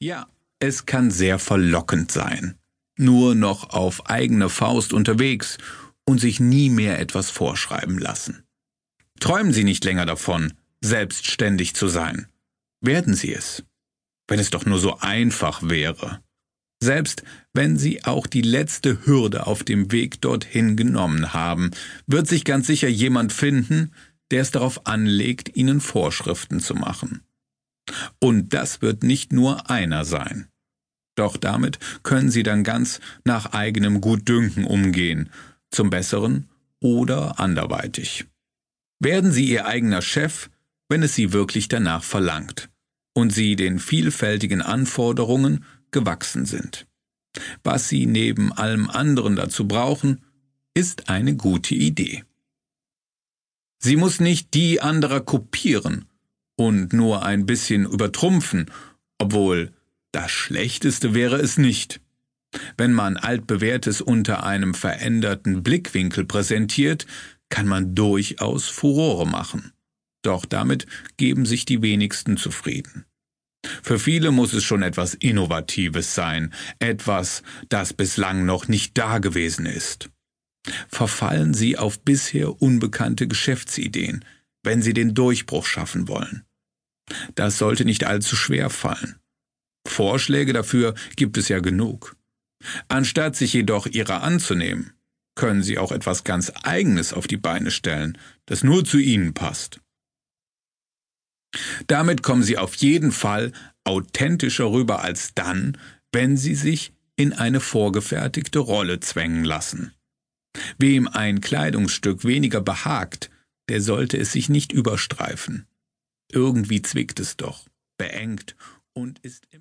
Ja, es kann sehr verlockend sein. Nur noch auf eigene Faust unterwegs und sich nie mehr etwas vorschreiben lassen. Träumen Sie nicht länger davon, selbstständig zu sein. Werden Sie es. Wenn es doch nur so einfach wäre. Selbst wenn Sie auch die letzte Hürde auf dem Weg dorthin genommen haben, wird sich ganz sicher jemand finden, der es darauf anlegt, Ihnen Vorschriften zu machen. Und das wird nicht nur einer sein. Doch damit können Sie dann ganz nach eigenem Gutdünken umgehen, zum Besseren oder anderweitig. Werden Sie Ihr eigener Chef, wenn es Sie wirklich danach verlangt und Sie den vielfältigen Anforderungen gewachsen sind. Was Sie neben allem anderen dazu brauchen, ist eine gute Idee. Sie muss nicht die anderer kopieren, und nur ein bisschen übertrumpfen, obwohl das Schlechteste wäre es nicht. Wenn man altbewährtes unter einem veränderten Blickwinkel präsentiert, kann man durchaus Furore machen. Doch damit geben sich die wenigsten zufrieden. Für viele muss es schon etwas Innovatives sein, etwas, das bislang noch nicht dagewesen ist. Verfallen Sie auf bisher unbekannte Geschäftsideen, wenn Sie den Durchbruch schaffen wollen. Das sollte nicht allzu schwer fallen. Vorschläge dafür gibt es ja genug. Anstatt sich jedoch ihrer anzunehmen, können Sie auch etwas ganz Eigenes auf die Beine stellen, das nur zu Ihnen passt. Damit kommen Sie auf jeden Fall authentischer rüber als dann, wenn Sie sich in eine vorgefertigte Rolle zwängen lassen. Wem ein Kleidungsstück weniger behagt, der sollte es sich nicht überstreifen. Irgendwie zwickt es doch, beengt. Und ist im